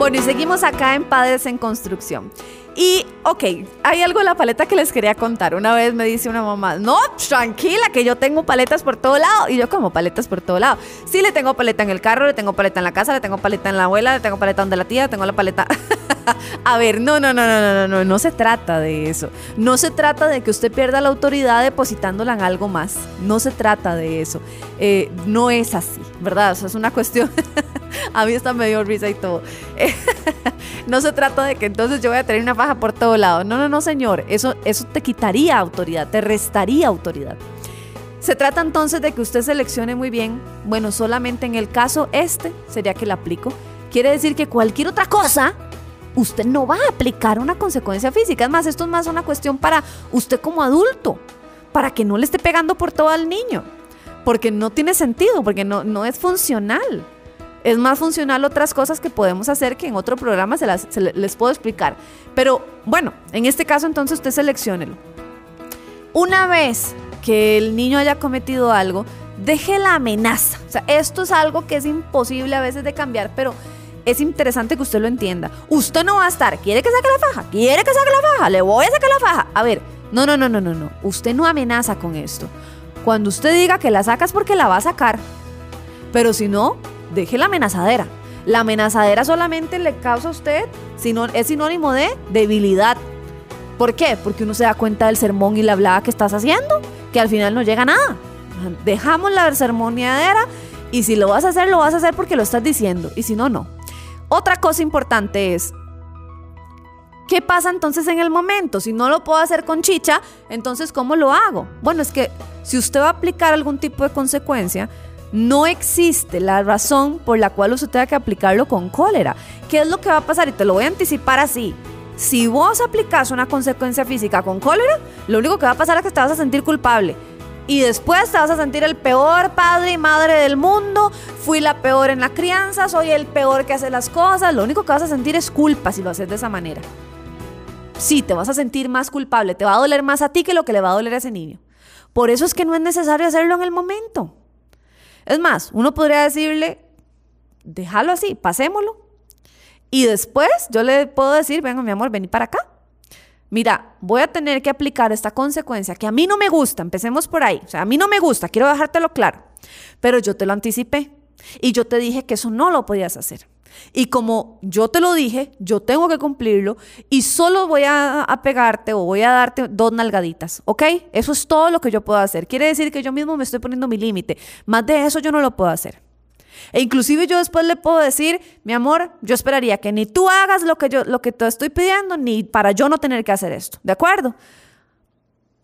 Bueno, y seguimos acá en Padres en Construcción. Y, ok, hay algo en la paleta que les quería contar. Una vez me dice una mamá, no, tranquila, que yo tengo paletas por todo lado. Y yo como paletas por todo lado. Sí, le tengo paleta en el carro, le tengo paleta en la casa, le tengo paleta en la abuela, le tengo paleta donde la tía, le tengo la paleta... A ver, no, no, no, no, no, no, no, no se trata de eso. No se trata de que usted pierda la autoridad depositándola en algo más. No se trata de eso. Eh, no es así, ¿verdad? O es una cuestión... A mí está medio risa y todo. no se trata de que entonces yo voy a tener una faja por todo lado. No, no, no, señor. Eso, eso te quitaría autoridad, te restaría autoridad. Se trata entonces de que usted seleccione muy bien. Bueno, solamente en el caso este sería que la aplico. Quiere decir que cualquier otra cosa, usted no va a aplicar una consecuencia física. Es más, esto es más una cuestión para usted como adulto, para que no le esté pegando por todo al niño. Porque no tiene sentido, porque no, no es funcional. Es más funcional otras cosas que podemos hacer que en otro programa se, las, les puedo explicar. Pero bueno, en este caso entonces usted seleccionelo. Una vez que el niño haya cometido algo, deje la amenaza. O sea, esto es algo que es imposible a veces de cambiar, pero es interesante que usted lo entienda. Usted no va a estar, quiere que saque la faja, quiere que saque la faja, le voy a sacar la faja. A ver, no, no, no, no, no, no. Usted no amenaza con esto. Cuando usted diga que la sacas porque la va a sacar. Pero si no, deje la amenazadera. La amenazadera solamente le causa a usted, sino, es sinónimo de debilidad. ¿Por qué? Porque uno se da cuenta del sermón y la hablada que estás haciendo, que al final no llega a nada. Dejamos la sermoneadera y si lo vas a hacer, lo vas a hacer porque lo estás diciendo, y si no, no. Otra cosa importante es, ¿qué pasa entonces en el momento? Si no lo puedo hacer con chicha, entonces ¿cómo lo hago? Bueno, es que si usted va a aplicar algún tipo de consecuencia, no existe la razón por la cual usted tenga que aplicarlo con cólera. ¿Qué es lo que va a pasar? Y te lo voy a anticipar así. Si vos aplicas una consecuencia física con cólera, lo único que va a pasar es que te vas a sentir culpable. Y después te vas a sentir el peor padre y madre del mundo. Fui la peor en la crianza, soy el peor que hace las cosas. Lo único que vas a sentir es culpa si lo haces de esa manera. Sí, te vas a sentir más culpable. Te va a doler más a ti que lo que le va a doler a ese niño. Por eso es que no es necesario hacerlo en el momento. Es más, uno podría decirle, déjalo así, pasémoslo. Y después yo le puedo decir, venga mi amor, vení para acá. Mira, voy a tener que aplicar esta consecuencia que a mí no me gusta, empecemos por ahí. O sea, a mí no me gusta, quiero dejártelo claro. Pero yo te lo anticipé y yo te dije que eso no lo podías hacer. Y como yo te lo dije, yo tengo que cumplirlo y solo voy a, pegarte o voy a darte dos nalgaditas, ¿ok? Eso es todo lo que yo puedo hacer. Quiere decir que yo mismo me estoy poniendo mi límite. Más de eso yo no lo puedo hacer. E inclusive yo después le puedo decir, mi amor, yo esperaría que ni tú hagas lo que yo lo que te estoy pidiendo ni para yo no tener que hacer esto, ¿de acuerdo?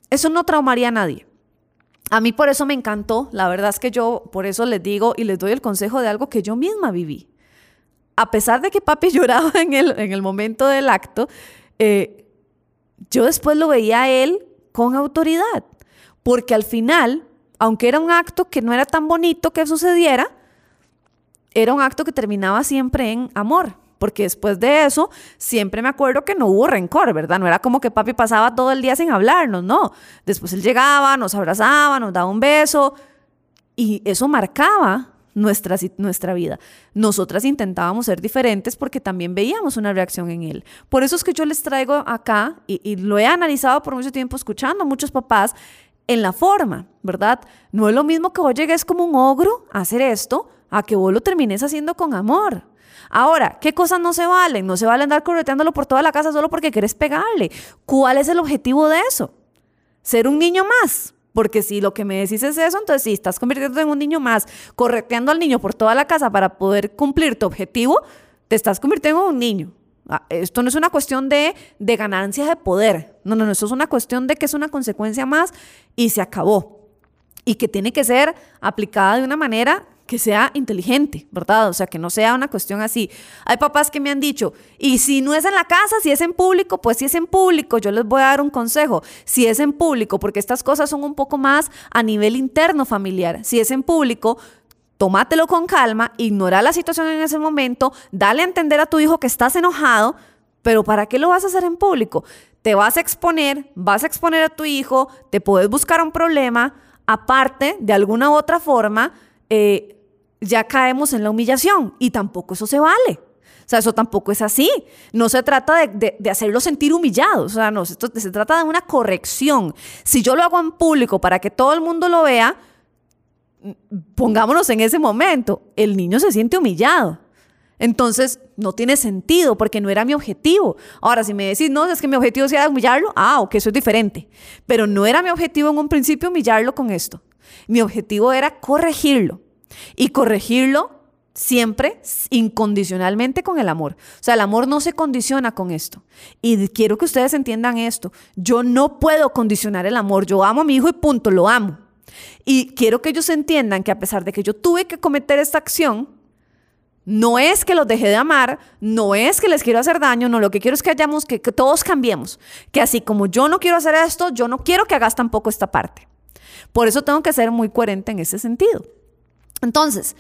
Eso no traumaría a nadie. A mí por eso me encantó, la verdad es que yo por eso les digo y les doy el consejo de algo que yo misma viví a pesar de que papi lloraba en el, en el momento del acto, eh, yo después lo veía a él con autoridad, porque al final, aunque era un acto que no era tan bonito que sucediera, era un acto que terminaba siempre en amor, porque después de eso siempre me acuerdo que no hubo rencor, ¿verdad? No era como que papi pasaba todo el día sin hablarnos, no. Después él llegaba, nos abrazaba, nos daba un beso y eso marcaba nuestra, nuestra vida. Nosotras intentábamos ser diferentes porque también veíamos una reacción en él. Por eso es que yo les traigo acá, y, lo he analizado por mucho tiempo escuchando a muchos papás, en la forma, ¿verdad? No es lo mismo que vos llegues como un ogro a hacer esto, a que vos lo termines haciendo con amor. Ahora, ¿qué cosas no se valen? No se vale andar correteándolo por toda la casa solo porque quieres pegarle. ¿Cuál es el objetivo de eso? Ser un niño más, porque si lo que me decís es eso, entonces si estás convirtiéndote en un niño más, correteando al niño por toda la casa para poder cumplir tu objetivo, te estás convirtiendo en un niño. Ah, esto no es una cuestión de, de ganancia de poder. No, no, no, esto es una cuestión de que es una consecuencia más y se acabó. Y que tiene que ser aplicada de una manera que sea inteligente, ¿verdad? O sea, que no sea una cuestión así. Hay papás que me han dicho, y si no es en la casa, si es en público, pues si es en público, yo les voy a dar un consejo. Si es en público, porque estas cosas son un poco más a nivel interno familiar. Si es en público, tómatelo con calma, ignora la situación en ese momento, dale a entender a tu hijo que estás enojado, pero ¿para qué lo vas a hacer en público? Te vas a exponer, vas a exponer a tu hijo, te puedes buscar un problema, aparte, de alguna u otra forma, eh, ya caemos en la humillación y tampoco eso se vale. O sea, eso tampoco es así. No se trata de, hacerlo sentir humillado. O sea, no, esto, se trata de una corrección. Si yo lo hago en público para que todo el mundo lo vea, pongámonos en ese momento, el niño se siente humillado. Entonces, no tiene sentido porque no era mi objetivo. Ahora, si me decís, no, es que mi objetivo sea humillarlo, ah, ok, eso es diferente. Pero no era mi objetivo en un principio humillarlo con esto. Mi objetivo era corregirlo. Y corregirlo siempre incondicionalmente con el amor. O sea, el amor no se condiciona con esto. Y quiero que ustedes entiendan esto. Yo no puedo condicionar el amor. Yo amo a mi hijo y punto, lo amo. Y quiero que ellos entiendan que a pesar de que yo tuve que cometer esta acción, no es que los dejé de amar, no es que les quiero hacer daño, no, lo que quiero es que hayamos, que, todos cambiemos. Que así como yo no quiero hacer esto, yo no quiero que hagas tampoco esta parte. Por eso tengo que ser muy coherente en ese sentido. Entonces,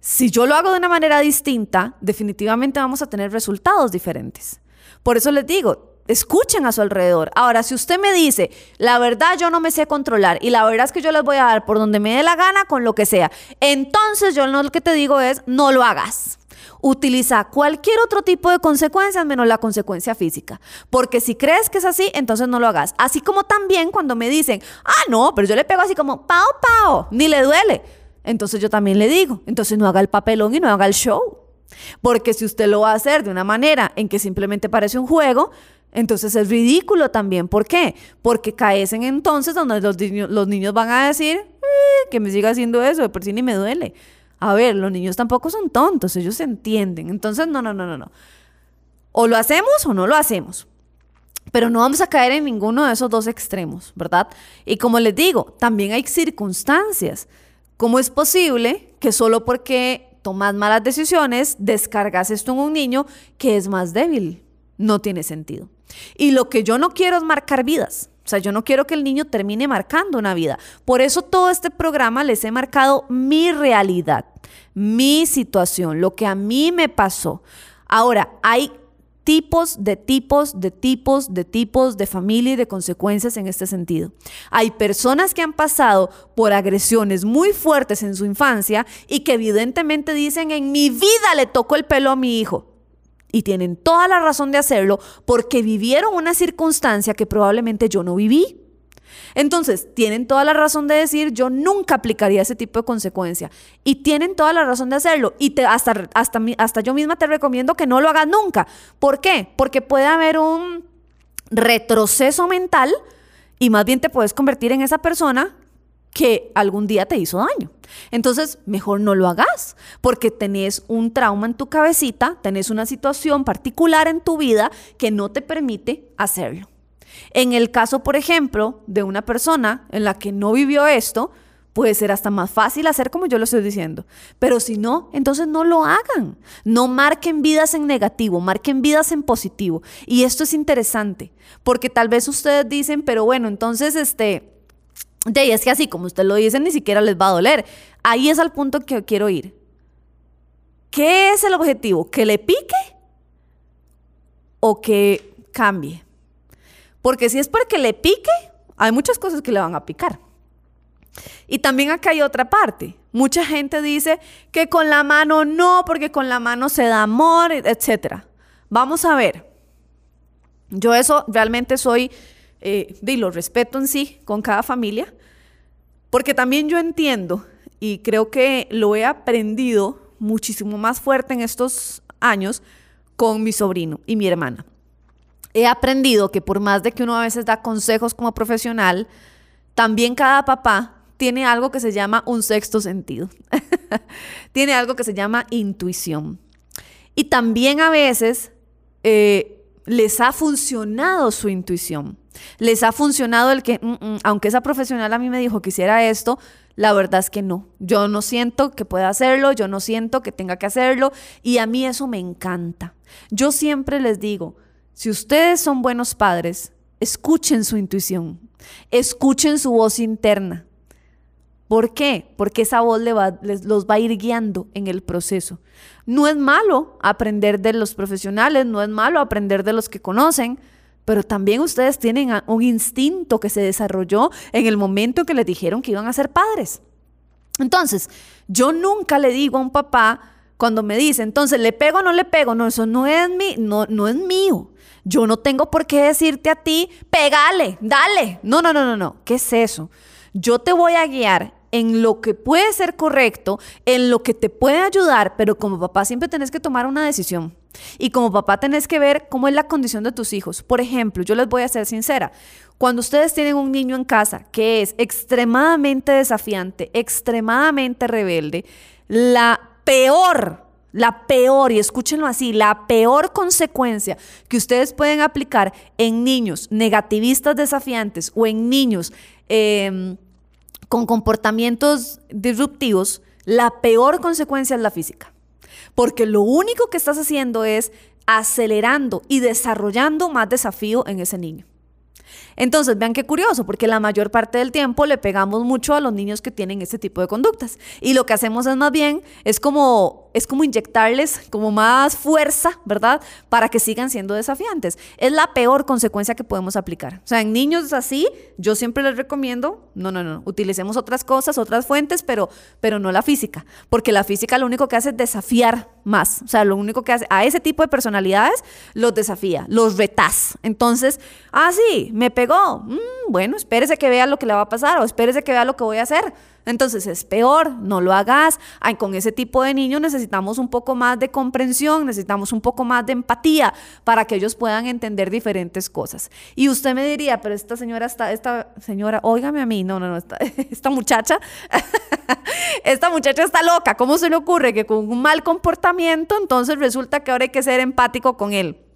si yo lo hago de una manera distinta, definitivamente vamos a tener resultados diferentes. Por eso les digo, escuchen a su alrededor. Ahora, si usted me dice, la verdad yo no me sé controlar y la verdad es que yo les voy a dar por donde me dé la gana con lo que sea, entonces yo lo que te digo es, no lo hagas. Utiliza cualquier otro tipo de consecuencias menos la consecuencia física. Porque si crees que es así, entonces no lo hagas. Así como también cuando me dicen, ah, no, pero yo le pego así como, pao, pao, ni le duele. Entonces yo también le digo, entonces no haga el papelón y no haga el show. Porque si usted lo va a hacer de una manera en que simplemente parece un juego, entonces es ridículo también. ¿Por qué? Porque caecen entonces donde los, los niños van a decir eh, que me siga haciendo eso, de por sí ni me duele. A ver, los niños tampoco son tontos, ellos entienden. Entonces, no, no, no, no, no. O lo hacemos o no lo hacemos. Pero no vamos a caer en ninguno de esos dos extremos, ¿verdad? Y como les digo, también hay circunstancias. ¿Cómo es posible que solo porque tomas malas decisiones descargas esto en un niño que es más débil? No tiene sentido. Y lo que yo no quiero es marcar vidas. O sea, yo no quiero que el niño termine marcando una vida. Por eso todo este programa les he marcado mi realidad, mi situación, lo que a mí me pasó. Ahora, hay tipos de tipos de tipos de tipos de familia y de consecuencias en este sentido. Hay personas que han pasado por agresiones muy fuertes en su infancia y que evidentemente dicen, en mi vida le tocó el pelo a mi hijo y tienen toda la razón de hacerlo porque vivieron una circunstancia que probablemente yo no viví. Entonces, tienen toda la razón de decir, yo nunca aplicaría ese tipo de consecuencia. Y tienen toda la razón de hacerlo. Y hasta, hasta, hasta yo misma te recomiendo que no lo hagas nunca. ¿Por qué? Porque puede haber un retroceso mental y más bien te puedes convertir en esa persona que algún día te hizo daño. Entonces, mejor no lo hagas, porque tenés un trauma en tu cabecita, tenés una situación particular en tu vida que no te permite hacerlo. En el caso, por ejemplo, de una persona en la que no vivió esto, puede ser hasta más fácil hacer como yo lo estoy diciendo. Pero si no, entonces no lo hagan. No marquen vidas en negativo, marquen vidas en positivo. Y esto es interesante, porque tal vez ustedes dicen, pero bueno, entonces este de es que así como usted lo dice, ni siquiera les va a doler. Ahí es al punto que quiero ir. ¿Qué es el objetivo? ¿Que le pique o que cambie? Porque si es porque le pique, hay muchas cosas que le van a picar. Y también acá hay otra parte. Mucha gente dice que con la mano no, porque con la mano se da amor, etc. Vamos a ver. Yo eso realmente soy eh, y lo respeto en sí con cada familia, porque también yo entiendo y creo que lo he aprendido muchísimo más fuerte en estos años con mi sobrino y mi hermana. He aprendido que por más de que uno a veces da consejos como profesional, también cada papá tiene algo que se llama un sexto sentido. tiene algo que se llama intuición. Y también a veces eh, les ha funcionado su intuición. Les ha funcionado el que, mm, mm, aunque esa profesional a mí me dijo que hiciera esto, la verdad es que no. Yo no siento que pueda hacerlo, yo no siento que tenga que hacerlo y a mí eso me encanta. Yo siempre les digo, si ustedes son buenos padres, escuchen su intuición, escuchen su voz interna. ¿Por qué? Porque esa voz les, los va a ir guiando en el proceso. No es malo aprender de los profesionales, no es malo aprender de los que conocen, pero también ustedes tienen un instinto que se desarrolló en el momento en que les dijeron que iban a ser padres. Entonces, yo nunca le digo a un papá, cuando me dice, entonces, ¿le pego o no le pego? No, eso no es, mi, no, no es mío. Yo no tengo por qué decirte a ti, pégale, dale. No, no, no, no, no. ¿Qué es eso? Yo te voy a guiar en lo que puede ser correcto, en lo que te puede ayudar, pero como papá siempre tenés que tomar una decisión. Y como papá tenés que ver cómo es la condición de tus hijos. Por ejemplo, yo les voy a ser sincera. Cuando ustedes tienen un niño en casa que es extremadamente desafiante, extremadamente rebelde, la peor la peor, y escúchenlo así, la peor consecuencia que ustedes pueden aplicar en niños negativistas desafiantes o en niños em, con comportamientos disruptivos, la peor consecuencia es la física. Porque lo único que estás haciendo es acelerando y desarrollando más desafío en ese niño. Entonces, vean qué curioso, porque la mayor parte del tiempo le pegamos mucho a los niños que tienen este tipo de conductas. Y lo que hacemos es más bien, es como es como inyectarles como más fuerza, ¿verdad? Para que sigan siendo desafiantes. Es la peor consecuencia que podemos aplicar. O sea, en niños así, yo siempre les recomiendo, no, no, no, utilicemos otras cosas, otras fuentes, pero, pero no la física, porque la física lo único que hace es desafiar más. O sea, lo único que hace a ese tipo de personalidades los desafía, los retas. Entonces, ah, sí, me pegó. Mm, bueno, espérese que vea lo que le va a pasar o espérese que vea lo que voy a hacer. Entonces es peor, no lo hagas. Ay, con ese tipo de niños necesitamos un poco más de comprensión, necesitamos un poco más de empatía para que ellos puedan entender diferentes cosas. Y usted me diría, pero esta señora está, esta señora, óigame a mí, no, no, no, esta, esta muchacha, esta muchacha está loca. ¿Cómo se le ocurre que con un mal comportamiento entonces resulta que ahora hay que ser empático con él?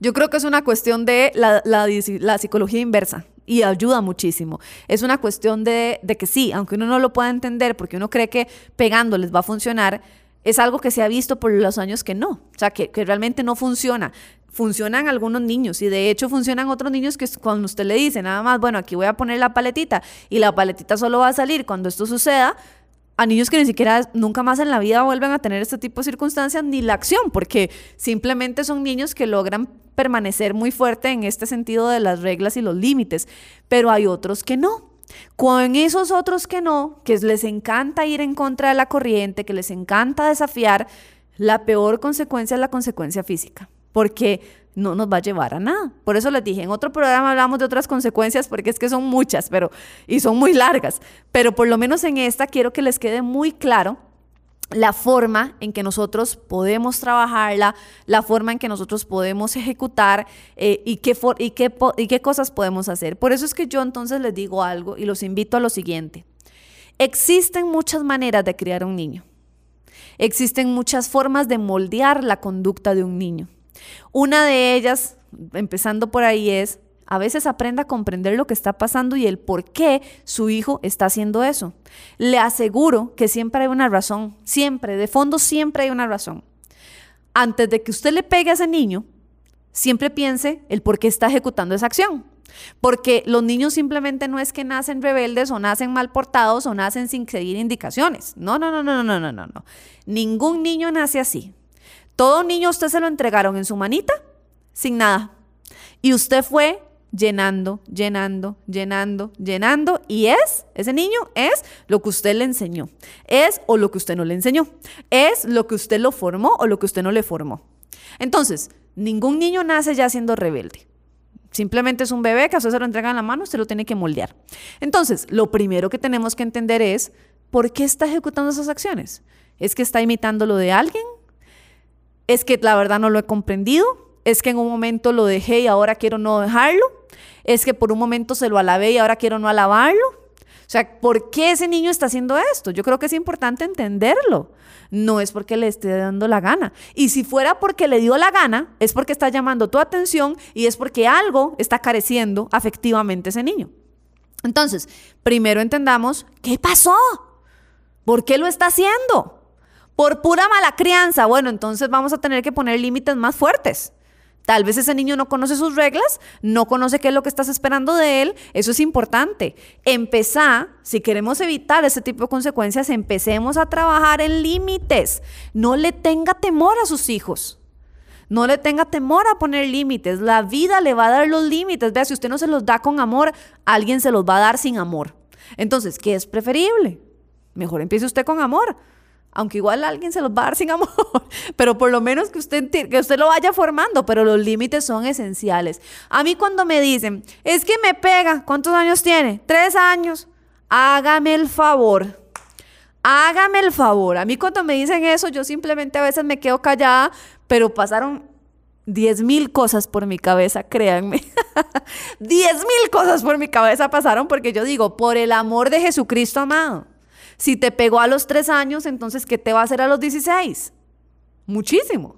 Yo creo que es una cuestión de la, psicología inversa y ayuda muchísimo. Es una cuestión de, que sí, aunque uno no lo pueda entender porque uno cree que pegándoles va a funcionar, es algo que se ha visto por los años que no, o sea, que, realmente no funciona. Funcionan algunos niños y de hecho funcionan otros niños que cuando usted le dice nada más, bueno, aquí voy a poner la paletita y la paletita solo va a salir cuando esto suceda, a niños que ni siquiera nunca más en la vida vuelven a tener este tipo de circunstancias ni la acción, porque simplemente son niños que logran permanecer muy fuerte en este sentido de las reglas y los límites, pero hay otros que no. Con esos otros que no, que les encanta ir en contra de la corriente, que les encanta desafiar, la peor consecuencia es la consecuencia física, porque no nos va a llevar a nada. Por eso les dije, en otro programa hablamos de otras consecuencias porque es que son muchas, pero y son muy largas, pero por lo menos en esta quiero que les quede muy claro la forma en que nosotros podemos trabajarla, la forma en que nosotros podemos ejecutar eh, y, qué y, qué y qué cosas podemos hacer. Por eso es que yo entonces les digo algo y los invito a lo siguiente. Existen muchas maneras de criar un niño. Existen muchas formas de moldear la conducta de un niño. Una de ellas, empezando por ahí, es a veces aprenda a comprender lo que está pasando y el por qué su hijo está haciendo eso. Le aseguro que siempre hay una razón, siempre, de fondo siempre hay una razón. Antes de que usted le pegue a ese niño, siempre piense el por qué está ejecutando esa acción. Porque los niños simplemente no es que nacen rebeldes o nacen mal portados o nacen sin seguir indicaciones. No, no, no, no, no, no, no, no. Ningún niño nace así. Todo niño usted se lo entregaron en su manita sin nada. Y usted fue llenando, llenando, llenando, llenando. Y es, ese niño es lo que usted le enseñó. Es o lo que usted no le enseñó. Es lo que usted lo formó o lo que usted no le formó. Entonces, ningún niño nace ya siendo rebelde. Simplemente es un bebé que a usted se lo entrega en la mano, usted lo tiene que moldear. Entonces, lo primero que tenemos que entender es, ¿por qué está ejecutando esas acciones? ¿Es que está imitando lo de alguien? Es que la verdad no lo he comprendido, es que en un momento lo dejé y ahora quiero no dejarlo, es que por un momento se lo alabé y ahora quiero no alabarlo. O sea, ¿por qué ese niño está haciendo esto? Yo creo que es importante entenderlo. No es porque le esté dando la gana. Y si fuera porque le dio la gana, es porque está llamando tu atención y es porque algo está careciendo afectivamente ese niño. Entonces, primero entendamos, ¿qué pasó? ¿Por qué lo está haciendo? Por pura mala crianza, bueno, entonces vamos a tener que poner límites más fuertes. Tal vez ese niño no conoce sus reglas, no conoce qué es lo que estás esperando de él. Eso es importante. Empezá, si queremos evitar ese tipo de consecuencias, empecemos a trabajar en límites. No le tenga temor a sus hijos. No le tenga temor a poner límites. La vida le va a dar los límites. Vea, si usted no se los da con amor, alguien se los va a dar sin amor. Entonces, ¿qué es preferible? Mejor empiece usted con amor. Aunque igual alguien se los va a dar sin amor, pero por lo menos que usted, que usted lo vaya formando, pero los límites son esenciales. A mí cuando me dicen, es que me pega, ¿cuántos años tiene? Tres años. Hágame el favor. Hágame el favor. A mí cuando me dicen eso, yo simplemente a veces me quedo callada, pero pasaron diez mil cosas por mi cabeza, créanme. diez mil cosas por mi cabeza pasaron porque yo digo, por el amor de Jesucristo amado. Si te pegó a los tres años, entonces, ¿qué te va a hacer a los 16? Muchísimo.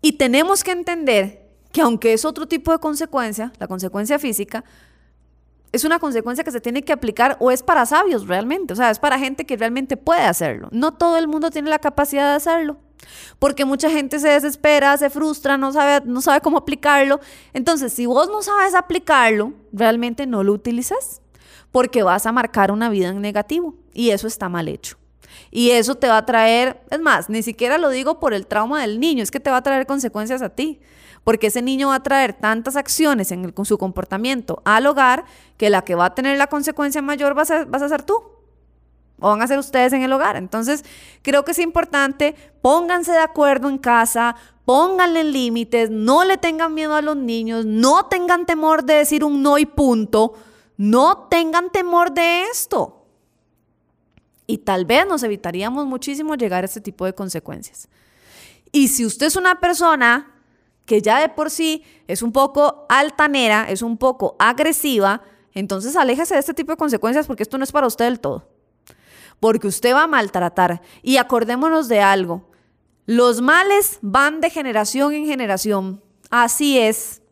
Y tenemos que entender que aunque es otro tipo de consecuencia, la consecuencia física, es una consecuencia que se tiene que aplicar o es para sabios realmente, o sea, es para gente que realmente puede hacerlo. No todo el mundo tiene la capacidad de hacerlo, porque mucha gente se desespera, se frustra, no sabe, no sabe cómo aplicarlo. Entonces, si vos no sabes aplicarlo, realmente no lo utilizas porque vas a marcar una vida en negativo y eso está mal hecho. Y eso te va a traer, es más, ni siquiera lo digo por el trauma del niño, es que te va a traer consecuencias a ti, porque ese niño va a traer tantas acciones en su comportamiento al hogar que la que va a tener la consecuencia mayor vas a, vas a ser tú o van a ser ustedes en el hogar. Entonces, creo que es importante, pónganse de acuerdo en casa, pónganle límites, no le tengan miedo a los niños, no tengan temor de decir un no y punto, no tengan temor de esto. Y tal vez nos evitaríamos muchísimo llegar a este tipo de consecuencias. Y si usted es una persona que ya de por sí es un poco altanera, es un poco agresiva, entonces aléjese de este tipo de consecuencias porque esto no es para usted del todo. Porque usted va a maltratar. Y acordémonos de algo. Los males van de generación en generación. Así es.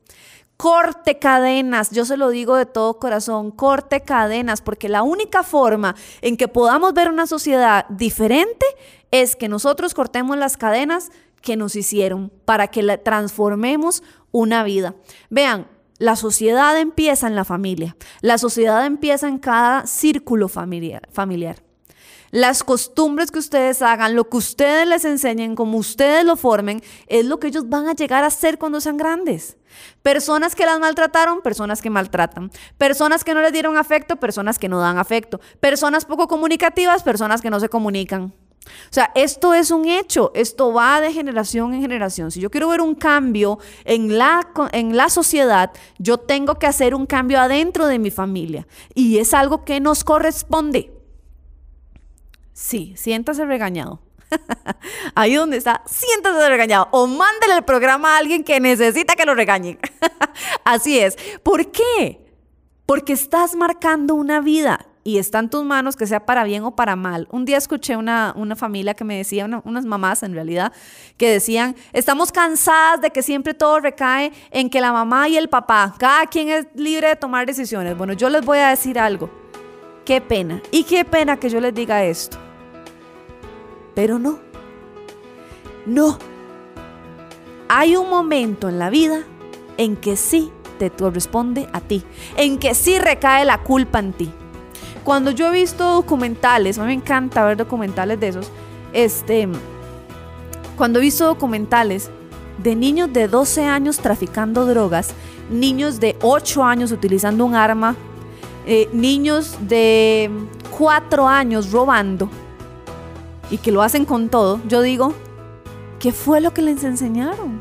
Corte cadenas, yo se lo digo de todo corazón, corte cadenas, porque la única forma en que podamos ver una sociedad diferente es que nosotros cortemos las cadenas que nos hicieron para que la transformemos una vida. Vean, la sociedad empieza en la familia, la sociedad empieza en cada círculo familiar. familiar las costumbres que ustedes hagan, lo que ustedes les enseñen, como ustedes lo formen, es lo que ellos van a llegar a ser cuando sean grandes. Personas que las maltrataron, personas que maltratan. Personas que no les dieron afecto, personas que no dan afecto. Personas poco comunicativas, personas que no se comunican. O sea, esto es un hecho, esto va de generación en generación. Si yo quiero ver un cambio en la, en la sociedad, yo tengo que hacer un cambio adentro de mi familia. Y es algo que nos corresponde. Sí, siéntase regañado. Ahí donde está, siéntase regañado. O mándele el programa a alguien que necesita que lo regañen. Así es. ¿Por qué? Porque estás marcando una vida y está en tus manos que sea para bien o para mal. Un día escuché una, una familia que me decía, unas mamás en realidad, que decían, estamos cansadas de que siempre todo recae en que la mamá y el papá, cada quien es libre de tomar decisiones. Bueno, yo les voy a decir algo. Qué pena. Y qué pena que yo les diga esto. Pero no, no. Hay un momento en la vida en que sí te corresponde a ti, en que sí recae la culpa en ti. Cuando yo he visto documentales, a mí me encanta ver documentales de esos, este, cuando he visto documentales de niños de 12 años traficando drogas, niños de 8 años utilizando un arma, eh, niños de 4 años robando, y que lo hacen con todo, yo digo, ¿qué fue lo que les enseñaron?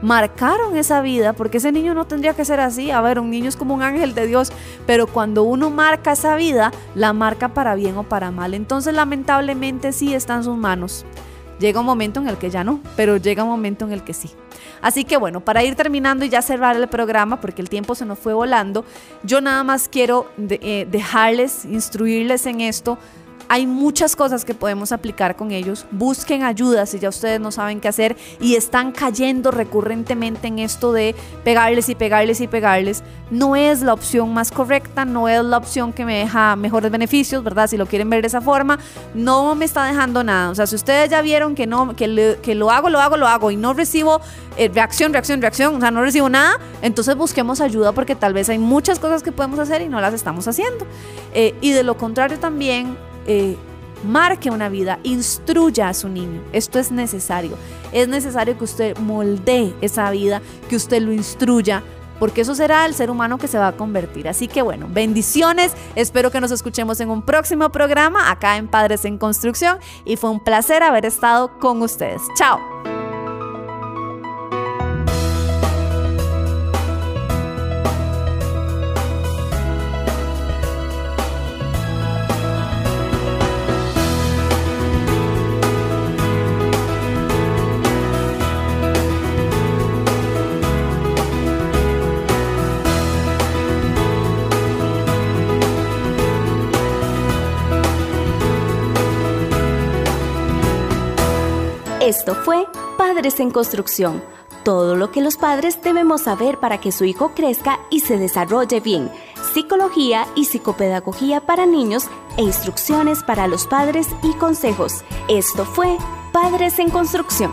Marcaron esa vida, porque ese niño no tendría que ser así. A ver, un niño es como un ángel de Dios, pero cuando uno marca esa vida, la marca para bien o para mal. Entonces, lamentablemente, sí está en sus manos. Llega un momento en el que ya no, pero llega un momento en el que sí. Así que bueno, para ir terminando y ya cerrar el programa, porque el tiempo se nos fue volando, yo nada más quiero eh, dejarles, instruirles en esto hay muchas cosas que podemos aplicar con ellos. Busquen ayuda si ya ustedes no saben qué hacer y están cayendo recurrentemente en esto de pegarles y pegarles y pegarles. No es la opción más correcta, no es la opción que me deja mejores beneficios, ¿verdad? Si lo quieren ver de esa forma, no me está dejando nada. O sea, si ustedes ya vieron que no que, que lo hago, lo hago, lo hago y no recibo eh, reacción, reacción, reacción, o sea, no recibo nada, entonces busquemos ayuda porque tal vez hay muchas cosas que podemos hacer y no las estamos haciendo. Eh, y de lo contrario también eh, marque una vida, instruya a su niño. Esto es necesario. Es necesario que usted moldee esa vida, que usted lo instruya porque eso será el ser humano que se va a convertir. Así que bueno, bendiciones, espero que nos escuchemos en un próximo programa acá en Padres en Construcción y fue un placer haber estado con ustedes. Chao. Esto fue Padres en Construcción. Todo lo que los padres debemos saber para que su hijo crezca y se desarrolle bien. Psicología y psicopedagogía para niños e instrucciones para los padres y consejos. Esto fue Padres en Construcción.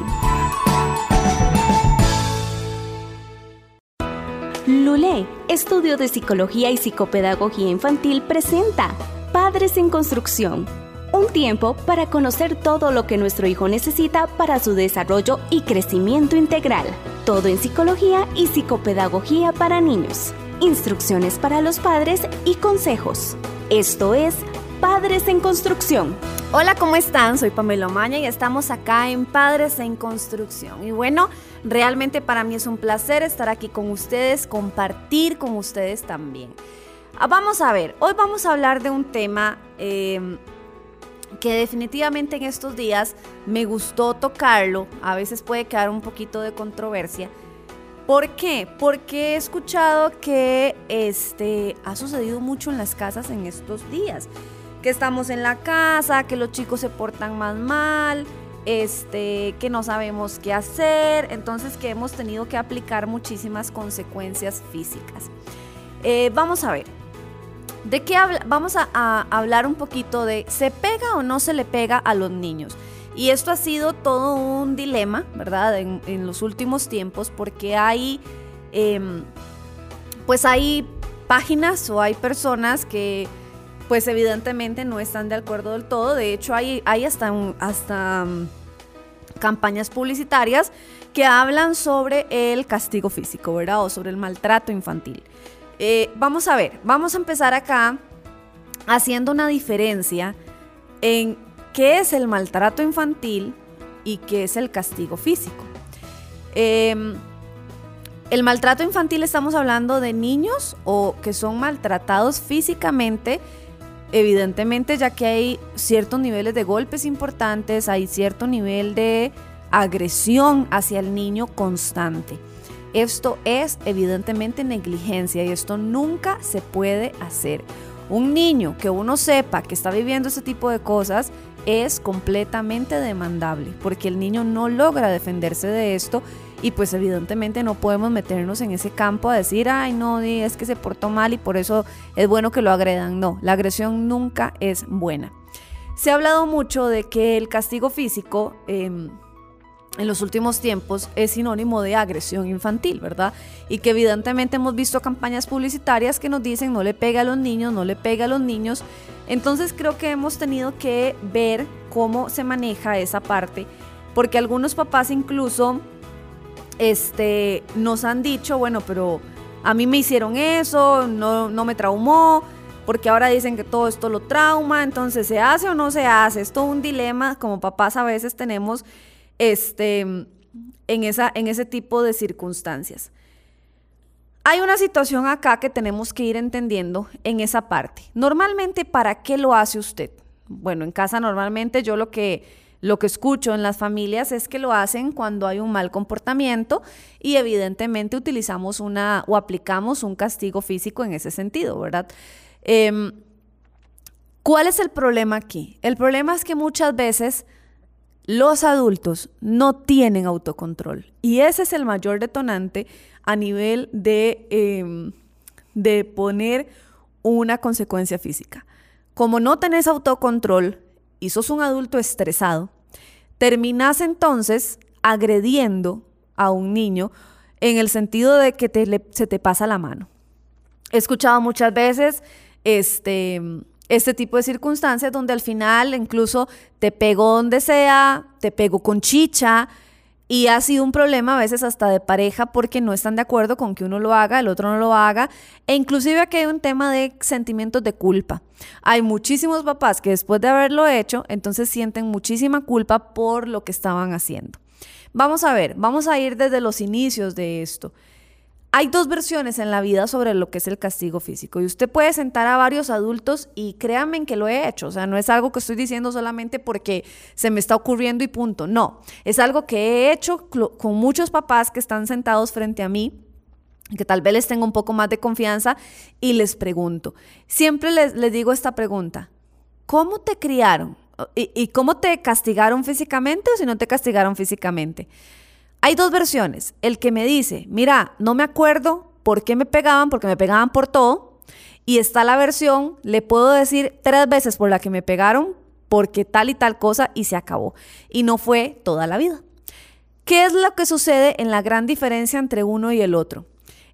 Lule, Estudio de Psicología y Psicopedagogía Infantil, presenta Padres en Construcción un tiempo para conocer todo lo que nuestro hijo necesita para su desarrollo y crecimiento integral. Todo en psicología y psicopedagogía para niños. Instrucciones para los padres y consejos. Esto es Padres en Construcción. Hola, ¿cómo están? Soy Pamela Maña y estamos acá en Padres en Construcción. Y bueno, realmente para mí es un placer estar aquí con ustedes, compartir con ustedes también. Ah, vamos a ver, hoy vamos a hablar de un tema eh, que definitivamente en estos días me gustó tocarlo, a veces puede quedar un poquito de controversia. ¿Por qué? Porque he escuchado que este ha sucedido mucho en las casas en estos días. Que estamos en la casa, que los chicos se portan más mal, este, que no sabemos qué hacer, entonces que hemos tenido que aplicar muchísimas consecuencias físicas. Eh, vamos a ver, ¿De qué? Vamos a, hablar un poquito de ¿se pega o no se le pega a los niños? Y esto ha sido todo un dilema, ¿verdad? En, los últimos tiempos, porque hay, em, pues hay páginas o hay personas que, pues evidentemente no están de acuerdo del todo. De hecho, hay, hay hasta, hasta mm, campañas publicitarias que hablan sobre el castigo físico, ¿verdad? O sobre el maltrato infantil. Eh, vamos a ver, vamos a empezar acá haciendo una diferencia en qué es el maltrato infantil y qué es el castigo físico. Em, el maltrato infantil estamos hablando de niños o que son maltratados físicamente, evidentemente ya que hay ciertos niveles de golpes importantes, hay cierto nivel de agresión hacia el niño constante. Esto es evidentemente negligencia y esto nunca se puede hacer. Un niño que uno sepa que está viviendo ese tipo de cosas es completamente demandable porque el niño no logra defenderse de esto y pues evidentemente no podemos meternos en ese campo a decir, ay no, es que se portó mal y por eso es bueno que lo agredan. No, la agresión nunca es buena. Se ha hablado mucho de que el castigo físico... Em, en los últimos tiempos es sinónimo de agresión infantil, ¿verdad? Y que evidentemente hemos visto campañas publicitarias que nos dicen no le pega a los niños, no le pega a los niños. Entonces creo que hemos tenido que ver cómo se maneja esa parte, porque algunos papás incluso este, nos han dicho, bueno, pero a mí me hicieron eso, no, no me traumó, porque ahora dicen que todo esto lo trauma, entonces se hace o no se hace. Es todo un dilema, como papás a veces tenemos este, en, esa, en ese tipo de circunstancias. Hay una situación acá que tenemos que ir entendiendo en esa parte. Normalmente, ¿para qué lo hace usted? Bueno, en casa normalmente yo lo que, lo que escucho en las familias es que lo hacen cuando hay un mal comportamiento y evidentemente utilizamos una o aplicamos un castigo físico en ese sentido, ¿verdad? Em, ¿Cuál es el problema aquí? El problema es que muchas veces los adultos no tienen autocontrol y ese es el mayor detonante a nivel de, em, de poner una consecuencia física. Como no tenés autocontrol y sos un adulto estresado, terminás entonces agrediendo a un niño en el sentido de que se te pasa la mano. He escuchado muchas veces este, este tipo de circunstancias donde al final incluso te pego donde sea, te pego con chicha, Y ha sido un problema a veces hasta de pareja porque no están de acuerdo con que uno lo haga, el otro no lo haga. E inclusive aquí hay un tema de sentimientos de culpa. Hay muchísimos papás que después de haberlo hecho, entonces sienten muchísima culpa por lo que estaban haciendo. Vamos a ver, vamos a ir desde los inicios de esto. Hay dos versiones en la vida sobre lo que es el castigo físico y usted puede sentar a varios adultos y créanme que lo he hecho, o sea, no es algo que estoy diciendo solamente porque se me está ocurriendo y punto, no, es algo que he hecho con muchos papás que están sentados frente a mí que tal vez les tengo un poco más de confianza y les pregunto, siempre les, digo esta pregunta, ¿cómo te criaron? ¿Y, ¿Y cómo te castigaron físicamente o si no te castigaron físicamente? Hay dos versiones. El que me dice, mira, no me acuerdo por qué me pegaban, porque me pegaban por todo. Y está la versión, le puedo decir tres veces por la que me pegaron, porque tal y tal cosa, y se acabó. Y no fue toda la vida. ¿Qué es lo que sucede en la gran diferencia entre uno y el otro?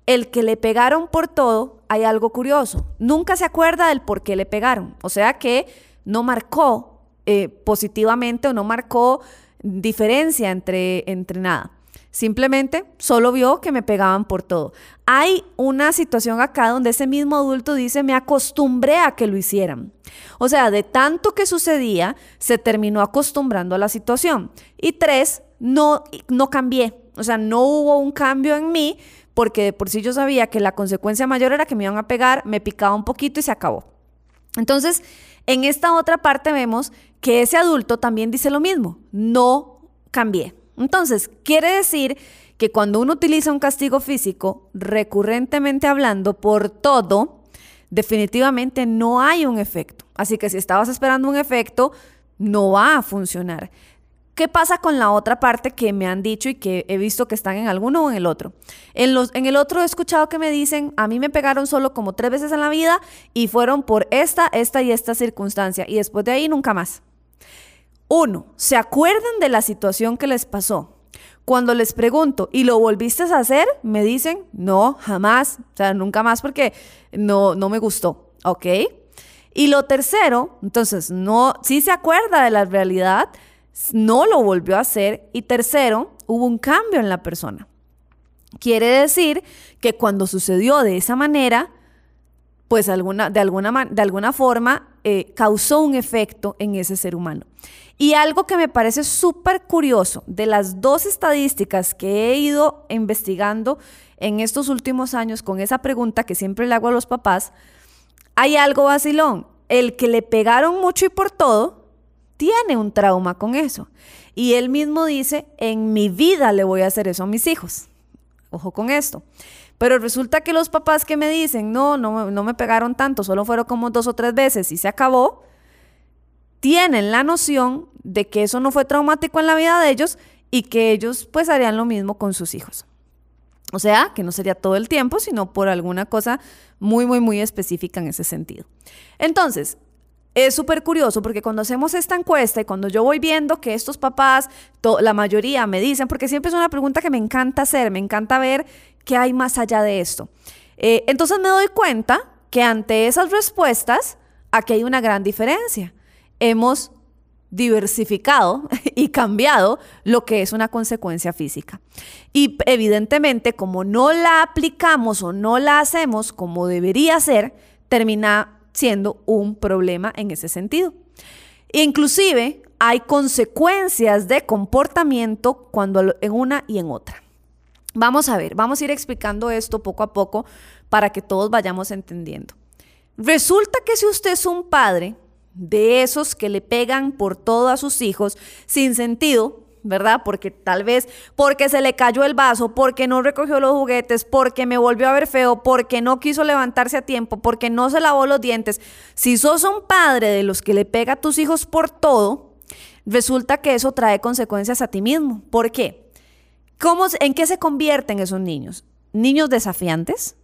El que le pegaron por todo, hay algo curioso. Nunca se acuerda del por qué le pegaron. O sea que no marcó eh, positivamente o no marcó diferencia entre, entre nada. Simplemente solo vio que me pegaban por todo. Hay una situación acá donde ese mismo adulto dice, me acostumbré a que lo hicieran. O sea, de tanto que sucedía, se terminó acostumbrando a la situación. Y tres, no, no cambié. O sea, no hubo un cambio en mí porque de por sí yo sabía que la consecuencia mayor era que me iban a pegar, me picaba un poquito y se acabó. Entonces, en esta otra parte vemos que ese adulto también dice lo mismo, no cambié. Entonces, quiere decir que cuando uno utiliza un castigo físico, recurrentemente hablando, por todo, definitivamente no hay un efecto. Así que si estabas esperando un efecto, no va a funcionar. ¿Qué pasa con la otra parte que me han dicho y que he visto que están en alguno o en el otro? En, los, en el otro he escuchado que me dicen, a mí me pegaron solo como tres veces en la vida y fueron por esta, esta y esta circunstancia y después de ahí nunca más. Uno, ¿se acuerdan de la situación que les pasó? Cuando les pregunto, ¿y lo volviste a hacer? Me dicen, no, jamás, o sea, nunca más porque no, no me gustó, ¿ok? Y lo tercero, entonces, no, sí se acuerda de la realidad, no lo volvió a hacer. Y tercero, hubo un cambio en la persona. Quiere decir que cuando sucedió de esa manera, pues alguna, de, alguna, de alguna forma eh, causó un efecto en ese ser humano. Y algo que me parece súper curioso de las dos estadísticas que he ido investigando en estos últimos años con esa pregunta que siempre le hago a los papás, hay algo vacilón. El que le pegaron mucho y por todo tiene un trauma con eso. Y él mismo dice, en mi vida le voy a hacer eso a mis hijos. Ojo con esto. Pero resulta que los papás que me dicen, no, no, no me pegaron tanto, solo fueron como dos o tres veces y se acabó, tienen la noción de que eso no fue traumático en la vida de ellos y que ellos pues harían lo mismo con sus hijos. O sea, que no sería todo el tiempo, sino por alguna cosa muy, muy, muy específica en ese sentido. Entonces, es súper curioso porque cuando hacemos esta encuesta y cuando yo voy viendo que estos papás, la mayoría me dicen, porque siempre es una pregunta que me encanta hacer, me encanta ver qué hay más allá de esto. Eh, entonces me doy cuenta que ante esas respuestas, aquí hay una gran diferencia hemos diversificado y cambiado lo que es una consecuencia física. Y evidentemente, como no la aplicamos o no la hacemos como debería ser, termina siendo un problema en ese sentido. Inclusive hay consecuencias de comportamiento cuando en una y en otra. Vamos a ver, vamos a ir explicando esto poco a poco para que todos vayamos entendiendo. Resulta que si usted es un padre de esos que le pegan por todo a sus hijos sin sentido, ¿verdad? Porque tal vez porque se le cayó el vaso, porque no recogió los juguetes, porque me volvió a ver feo, porque no quiso levantarse a tiempo, porque no se lavó los dientes. Si sos un padre de los que le pega a tus hijos por todo, resulta que eso trae consecuencias a ti mismo. ¿Por qué? ¿Cómo, ¿En qué se convierten esos niños? Niños desafiantes,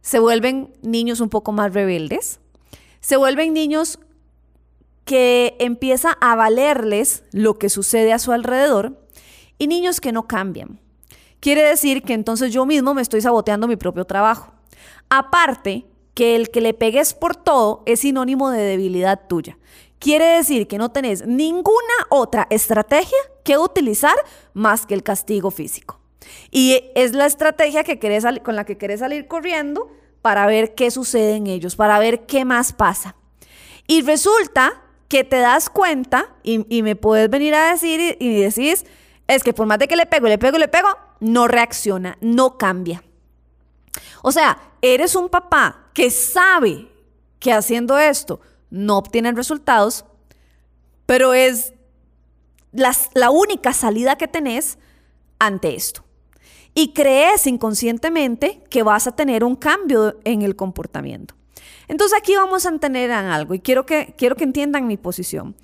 se vuelven niños un poco más rebeldes, se vuelven niños que empieza a valerles lo que sucede a su alrededor y niños que no cambian. Quiere decir que entonces yo mismo me estoy saboteando mi propio trabajo. Aparte, que el que le pegues por todo es sinónimo de debilidad tuya. Quiere decir que no tenés ninguna otra estrategia qué utilizar más que el castigo físico. Y es la estrategia que querés con la que querés salir corriendo para ver qué sucede en ellos, para ver qué más pasa. Y resulta que te das cuenta y, me puedes venir a decir y, y decís, es que por más de que le pego, le pego, le pego, no reacciona, no cambia. O sea, eres un papá que sabe que haciendo esto no obtienen resultados, pero es la, única salida que tenés ante esto. Y crees inconscientemente que vas a tener un cambio en el comportamiento. Entonces aquí vamos a entender algo y quiero que, quiero que entiendan mi posición.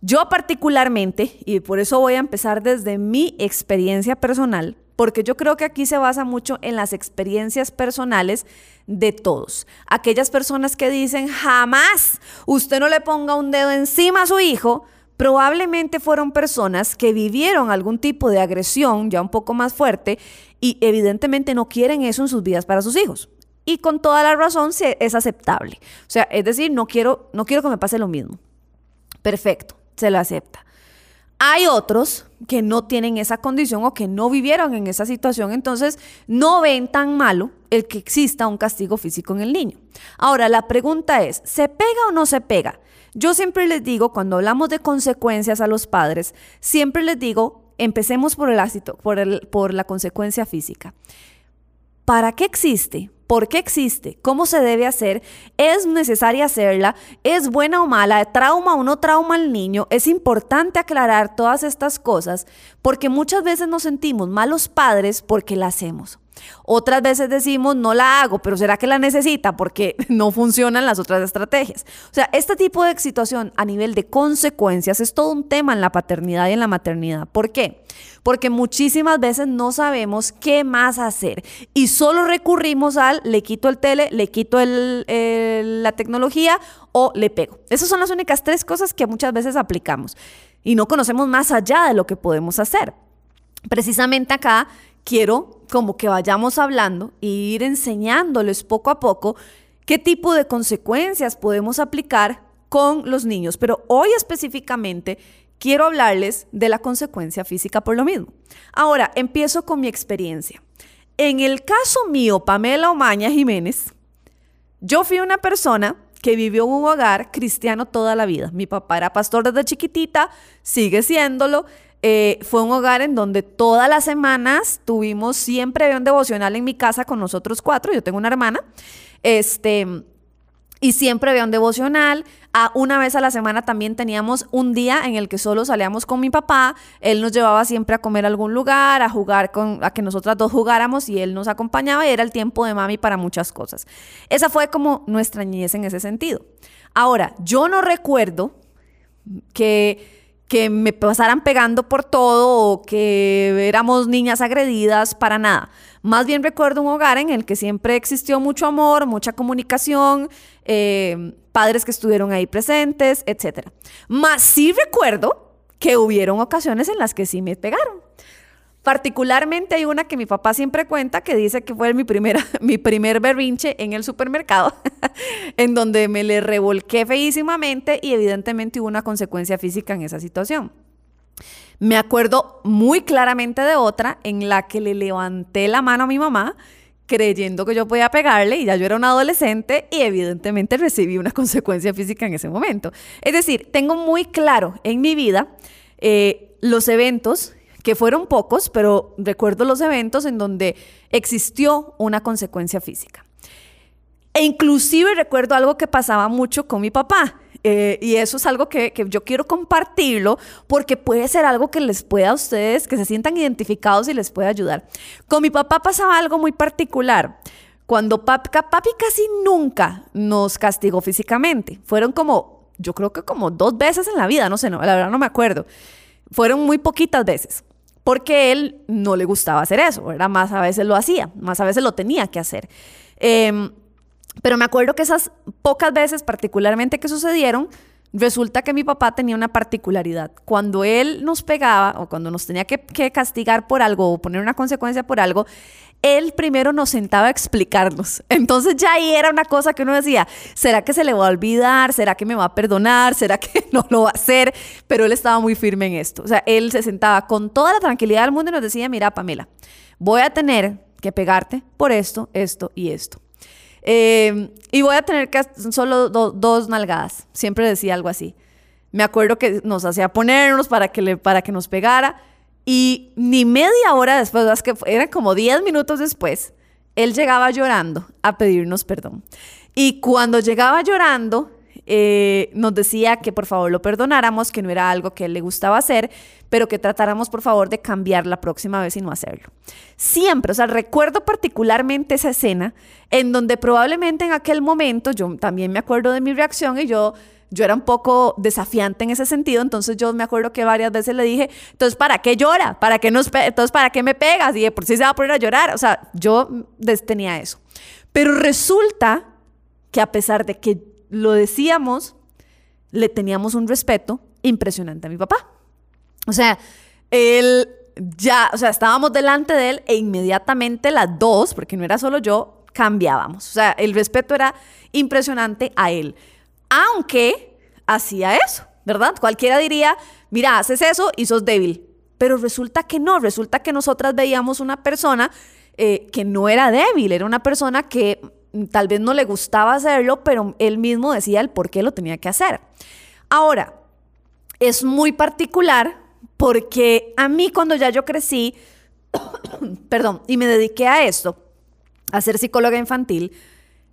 Yo particularmente, y por eso voy a empezar desde mi experiencia personal, porque yo creo que aquí se basa mucho en las experiencias personales de todos. Aquellas personas que dicen, jamás usted no le ponga un dedo encima a su hijo, probablemente fueron personas que vivieron algún tipo de agresión ya un poco más fuerte y evidentemente no quieren eso en sus vidas para sus hijos. Y con toda la razón es aceptable. O sea, es decir, no quiero, no quiero que me pase lo mismo. Perfecto, se lo acepta. Hay otros que no tienen esa condición o que no vivieron en esa situación, entonces no ven tan malo el que exista un castigo físico en el niño. Ahora, la pregunta es, ¿se pega o no se pega? Yo siempre les digo, cuando hablamos de consecuencias a los padres, siempre les digo, empecemos por, el, por, por la consecuencia física. ¿Para qué existe? Por qué existe, cómo se debe hacer, es necesaria hacerla, es buena o mala, trauma o no trauma al niño. Es importante aclarar todas estas cosas porque muchas veces nos sentimos malos padres porque la hacemos. Otras veces decimos, no la hago, pero ¿será que la necesita? Porque no funcionan las otras estrategias. O sea, este tipo de situación a nivel de consecuencias es todo un tema en la paternidad y en la maternidad. ¿Por qué? Porque muchísimas veces no sabemos qué más hacer y solo recurrimos al le quito el tele, le quito la tecnología o le pego. Esas son las únicas tres cosas que muchas veces aplicamos y no conocemos más allá de lo que podemos hacer. Precisamente acá quiero como que vayamos hablando e ir enseñándoles poco a poco qué tipo de consecuencias podemos aplicar con los niños. Pero hoy específicamente quiero hablarles de la consecuencia física por lo mismo. Ahora, empiezo con mi experiencia. En el caso mío, Pamela Omaña Jiménez, yo fui una persona que vivió en un hogar cristiano toda la vida. Mi papá era pastor desde chiquitita, sigue siéndolo. Eh, fue un hogar en donde todas las semanas tuvimos siempre un devocional en mi casa con nosotros cuatro. Yo tengo una hermana. Este. Y siempre había un devocional. A una vez a la semana también teníamos un día en el que solo salíamos con mi papá. Él nos llevaba siempre a comer a algún lugar, a jugar con, a que nosotras dos jugáramos y él nos acompañaba y era el tiempo de mami para muchas cosas. Esa fue como nuestra niñez en ese sentido. Ahora, yo no recuerdo que que me pasaran pegando por todo o que éramos niñas agredidas, para nada. Más bien recuerdo un hogar en el que siempre existió mucho amor, mucha comunicación, eh, padres que estuvieron ahí presentes, etc. Más sí recuerdo que hubieron ocasiones en las que sí me pegaron. Particularmente hay una que mi papá siempre cuenta que dice que fue mi, primera, mi primer berrinche en el supermercado, en donde me le revolqué feísimamente y evidentemente hubo una consecuencia física en esa situación. Me acuerdo muy claramente de otra en la que le levanté la mano a mi mamá creyendo que yo podía pegarle y ya yo era una adolescente y evidentemente recibí una consecuencia física en ese momento. Es decir, tengo muy claro en mi vida eh, los eventos que fueron pocos, pero recuerdo los eventos en donde existió una consecuencia física. E inclusive recuerdo algo que pasaba mucho con mi papá. Eh, y eso es algo que, yo quiero compartirlo porque puede ser algo que les pueda a ustedes, que se sientan identificados y les pueda ayudar. Con mi papá pasaba algo muy particular. Cuando papi, papi casi nunca nos castigó físicamente. Fueron como, yo creo que como dos veces en la vida, no sé, no, la verdad no me acuerdo. Fueron muy poquitas veces porque él no le gustaba hacer eso, era más a veces lo hacía, más a veces lo tenía que hacer. Em, pero me acuerdo que esas pocas veces particularmente que sucedieron, resulta que mi papá tenía una particularidad. Cuando él nos pegaba o cuando nos tenía que, que castigar por algo o poner una consecuencia por algo, él primero nos sentaba a explicarnos. Entonces ya ahí era una cosa que uno decía, ¿será que se le va a olvidar? ¿Será que me va a perdonar? ¿Será que no lo va a hacer? Pero él estaba muy firme en esto. O sea, él se sentaba con toda la tranquilidad del mundo y nos decía, mira, Pamela, voy a tener que pegarte por esto, esto y esto. Eh, y voy a tener que solo dos nalgadas. Siempre decía algo así. Me acuerdo que nos hacía ponernos para que, para que nos pegara. Y ni media hora después, es que eran como 10 minutos después, él llegaba llorando a pedirnos perdón. Y cuando llegaba llorando, eh, nos decía que por favor lo perdonáramos, que no era algo que él le gustaba hacer, pero que tratáramos por favor de cambiar la próxima vez y no hacerlo. Siempre, o sea, recuerdo particularmente esa escena en donde probablemente en aquel momento, yo también me acuerdo de mi reacción y yo yo era un poco desafiante en ese sentido, entonces yo me acuerdo que varias veces le dije, entonces, ¿para qué llora? ¿Para qué nos entonces, ¿para qué me pegas? Y de por sí se va a poner a llorar. O sea, yo tenía eso. Pero resulta que a pesar de que lo decíamos, le teníamos un respeto impresionante a mi papá. O sea, él ya, o sea, estábamos delante de él e inmediatamente las dos, porque no era solo yo, cambiábamos. O sea, el respeto era impresionante a él. Aunque hacía eso, ¿verdad? Cualquiera diría, mira, haces eso y sos débil. Pero resulta que no, resulta que nosotras veíamos una persona eh, que no era débil, era una persona que tal vez no le gustaba hacerlo, pero él mismo decía el por qué lo tenía que hacer. Ahora, es muy particular porque a mí cuando ya yo crecí, perdón, y me dediqué a esto, a ser psicóloga infantil,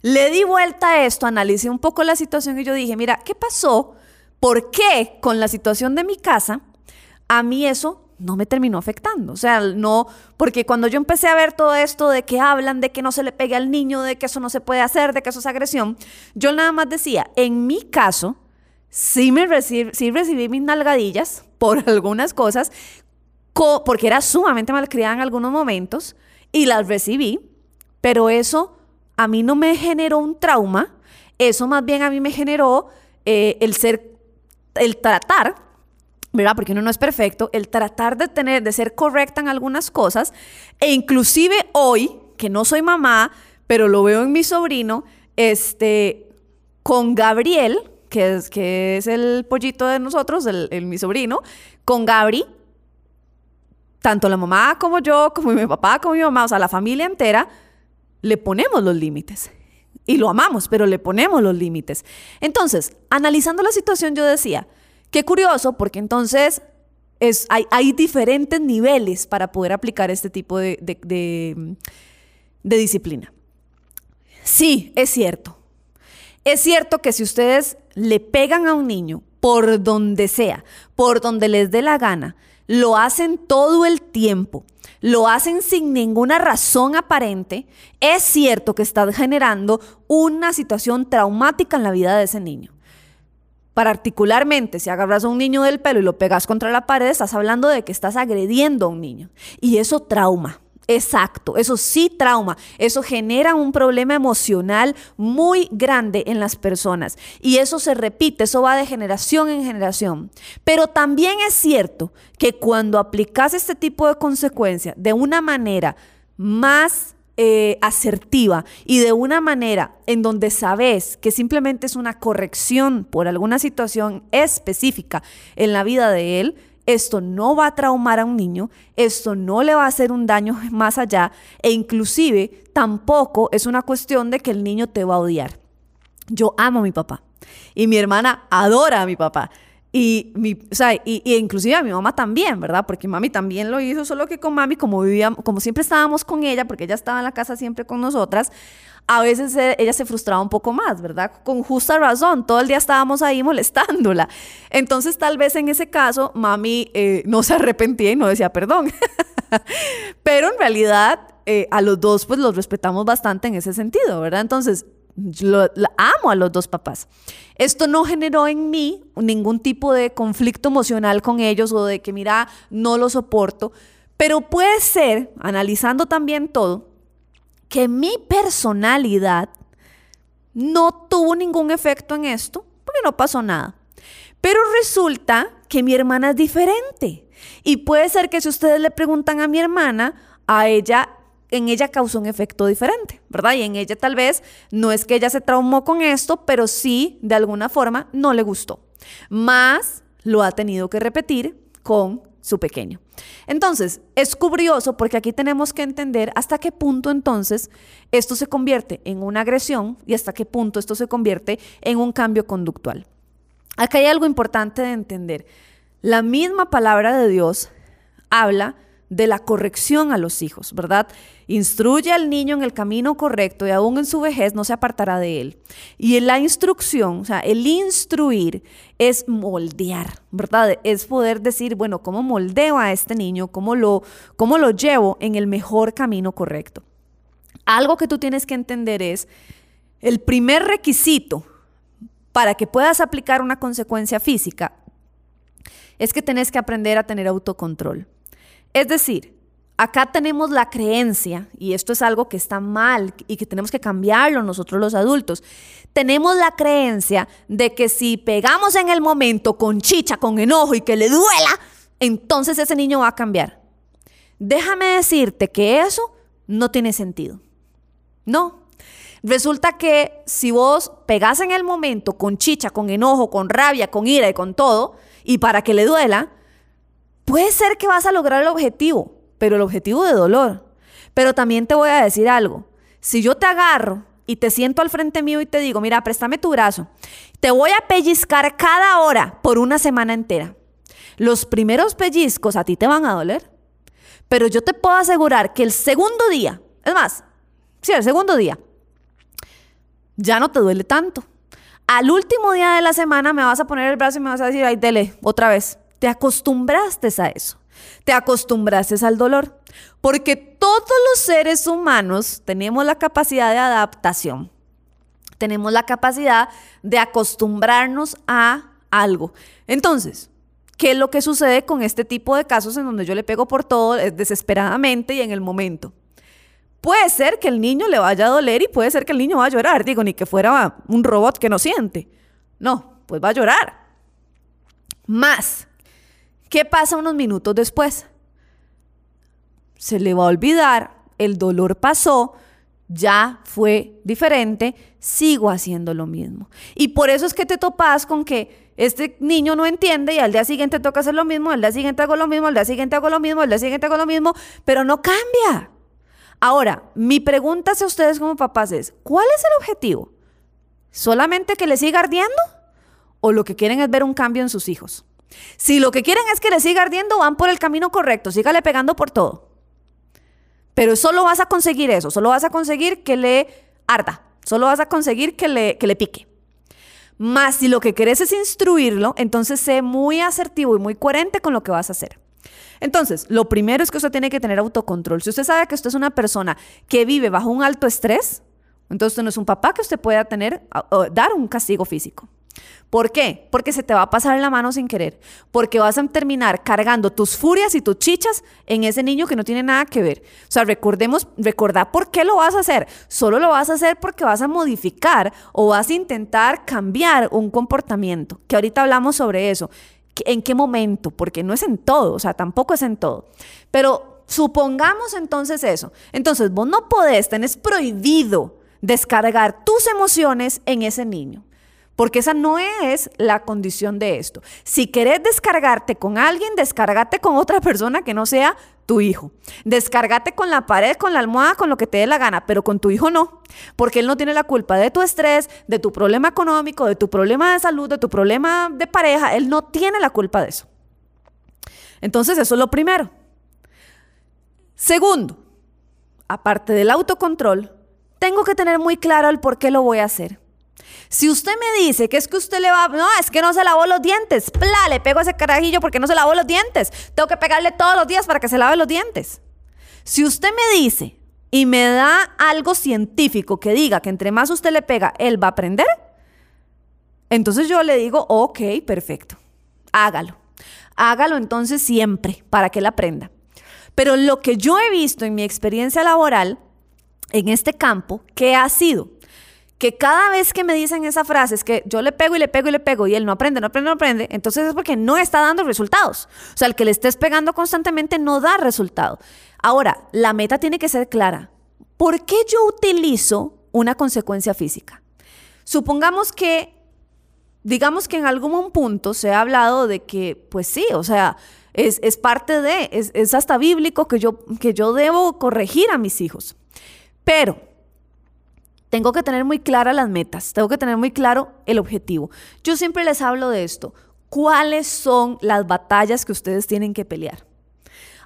le di vuelta a esto, analicé un poco la situación y yo dije, mira, ¿qué pasó? ¿Por qué con la situación de mi casa a mí eso no me terminó afectando. O sea, no, porque cuando yo empecé a ver todo esto de que hablan de que no se le pegue al niño, de que eso no se puede hacer, de que eso es agresión, yo nada más decía, en mi caso, sí, me sí recibí mis nalgadillas por algunas cosas, porque era sumamente malcriada en algunos momentos y las recibí, pero eso a mí no me generó un trauma, eso más bien a mí me generó eh, el ser, el tratar ¿verdad? Porque uno no es perfecto, el tratar de tener, de ser correcta en algunas cosas, e inclusive hoy, que no soy mamá, pero lo veo en mi sobrino, este, con Gabriel, que es, que es el pollito de nosotros, el, mi sobrino, con Gabri, tanto la mamá como yo, como mi papá, como mi mamá, o sea, la familia entera, le ponemos los límites. Y lo amamos, pero le ponemos los límites. Entonces, analizando la situación, yo decía, Qué curioso, porque entonces es, hay, diferentes niveles para poder aplicar este tipo de, de disciplina. Sí, es cierto. Es cierto que si ustedes le pegan a un niño por donde sea, por donde les dé la gana, lo hacen todo el tiempo, lo hacen sin ninguna razón aparente, es cierto que está generando una situación traumática en la vida de ese niño. Particularmente, si agarras a un niño del pelo y lo pegas contra la pared, estás hablando de que estás agrediendo a un niño. Y eso trauma. Exacto, eso sí trauma, eso genera un problema emocional muy grande en las personas y eso se repite, eso va de generación en generación. Pero también es cierto que cuando aplicas este tipo de consecuencia de una manera más eh, asertiva y de una manera en donde sabes que simplemente es una corrección por alguna situación específica en la vida de él, esto no va a traumar a un niño, esto no le va a hacer un daño más allá e inclusive tampoco es una cuestión de que el niño te va a odiar. Yo amo a mi papá y mi hermana adora a mi papá. Y, mi, o sea, y, inclusive a mi mamá también, ¿verdad? Porque mami también lo hizo, solo que con mami, como vivíamos, como siempre estábamos con ella, porque ella estaba en la casa siempre con nosotras, a veces ella se frustraba un poco más, ¿verdad? Con justa razón, todo el día estábamos ahí molestándola. Entonces, tal vez en ese caso, mami eh, no se arrepentía y no decía perdón. Pero en realidad, eh, a los dos, pues los respetamos bastante en ese sentido, ¿verdad? Entonces, lo, amo a los dos papás. Esto no generó en mí ningún tipo de conflicto emocional con ellos o de que, mira, no lo soporto. Pero puede ser, analizando también todo, que mi personalidad no tuvo ningún efecto en esto, porque no pasó nada. Pero resulta que mi hermana es diferente. Y puede ser que si ustedes le preguntan a mi hermana, a ella en ella causó un efecto diferente, ¿verdad? Y en ella tal vez no es que ella se traumó con esto, pero sí, de alguna forma, no le gustó. Más lo ha tenido que repetir con su pequeño. Entonces, es curioso porque aquí tenemos que entender hasta qué punto entonces esto se convierte en una agresión y hasta qué punto esto se convierte en un cambio conductual. Acá hay algo importante de entender. La misma palabra de Dios habla de la corrección a los hijos, ¿verdad? Instruye al niño en el camino correcto y aún en su vejez no se apartará de él. Y en la instrucción, o sea, el instruir es moldear, ¿verdad? Es poder decir, bueno, ¿cómo moldeo a este niño? ¿Cómo lo, cómo lo llevo en el mejor camino correcto? Algo que tú tienes que entender es el primer requisito para que puedas aplicar una consecuencia física es que tenés que aprender a tener autocontrol. Es decir, acá tenemos la creencia, y esto es algo que está mal y que tenemos que cambiarlo nosotros los adultos, tenemos la creencia de que si pegamos en el momento con chicha, con enojo y que le duela, entonces ese niño va a cambiar. Déjame decirte que eso no tiene sentido. No. Resulta que si vos pegás en el momento con chicha, con enojo, con rabia, con ira y con todo, y para que le duela, Puede ser que vas a lograr el objetivo, pero el objetivo de dolor. Pero también te voy a decir algo. Si yo te agarro y te siento al frente mío y te digo, mira, préstame tu brazo, te voy a pellizcar cada hora por una semana entera. Los primeros pellizcos a ti te van a doler, pero yo te puedo asegurar que el segundo día, es más, sí, el segundo día, ya no te duele tanto. Al último día de la semana me vas a poner el brazo y me vas a decir, ay, dele, otra vez. Te acostumbraste a eso. Te acostumbraste al dolor. Porque todos los seres humanos tenemos la capacidad de adaptación. Tenemos la capacidad de acostumbrarnos a algo. Entonces, ¿qué es lo que sucede con este tipo de casos en donde yo le pego por todo eh, desesperadamente y en el momento? Puede ser que el niño le vaya a doler y puede ser que el niño vaya a llorar. Digo, ni que fuera un robot que no siente. No, pues va a llorar. Más, ¿Qué pasa unos minutos después? Se le va a olvidar, el dolor pasó, ya fue diferente, sigo haciendo lo mismo. Y por eso es que te topas con que este niño no entiende y al día siguiente toca hacer lo mismo, al día siguiente hago lo mismo, al día siguiente hago lo mismo, al día siguiente hago lo mismo, pero no cambia. Ahora, mi pregunta hacia ustedes como papás es, ¿cuál es el objetivo? ¿Solamente que le siga ardiendo? ¿O lo que quieren es ver un cambio en sus hijos? Si lo que quieren es que le siga ardiendo, van por el camino correcto, sígale pegando por todo. Pero solo vas a conseguir eso, solo vas a conseguir que le arda, solo vas a conseguir que le, que le pique. Más si lo que querés es instruirlo, entonces sé muy asertivo y muy coherente con lo que vas a hacer. Entonces, lo primero es que usted tiene que tener autocontrol. Si usted sabe que usted es una persona que vive bajo un alto estrés, entonces usted no es un papá que usted pueda tener, dar un castigo físico. ¿Por qué? Porque se te va a pasar la mano sin querer. Porque vas a terminar cargando tus furias y tus chichas en ese niño que no tiene nada que ver. O sea, recordemos, recordá por qué lo vas a hacer. Solo lo vas a hacer porque vas a modificar o vas a intentar cambiar un comportamiento. Que ahorita hablamos sobre eso. ¿En qué momento? Porque no es en todo, o sea, tampoco es en todo. Pero supongamos entonces eso. Entonces, vos no podés, tenés prohibido descargar tus emociones en ese niño. Porque esa no es la condición de esto. Si querés descargarte con alguien, descargate con otra persona que no sea tu hijo. Descargate con la pared, con la almohada, con lo que te dé la gana, pero con tu hijo no. Porque él no tiene la culpa de tu estrés, de tu problema económico, de tu problema de salud, de tu problema de pareja. Él no tiene la culpa de eso. Entonces, eso es lo primero. Segundo, aparte del autocontrol, tengo que tener muy claro el por qué lo voy a hacer. Si usted me dice que es que usted le va, no, es que no se lavó los dientes, pla, le pego ese carajillo porque no se lavó los dientes. Tengo que pegarle todos los días para que se lave los dientes. Si usted me dice y me da algo científico que diga que entre más usted le pega, él va a aprender, entonces yo le digo, ok, perfecto, hágalo. Hágalo entonces siempre para que él aprenda. Pero lo que yo he visto en mi experiencia laboral en este campo, ¿qué ha sido? Que cada vez que me dicen esa frase es que yo le pego y le pego y le pego y él no aprende, no aprende, no aprende, entonces es porque no está dando resultados. O sea, el que le estés pegando constantemente no da resultado. Ahora, la meta tiene que ser clara. ¿Por qué yo utilizo una consecuencia física? Supongamos que, digamos que en algún punto se ha hablado de que, pues sí, o sea, es, parte de, es, es, hasta bíblico que yo, que yo debo corregir a mis hijos. Pero tengo que tener muy claras las metas, tengo que tener muy claro el objetivo. Yo siempre les hablo de esto. ¿Cuáles son las batallas que ustedes tienen que pelear?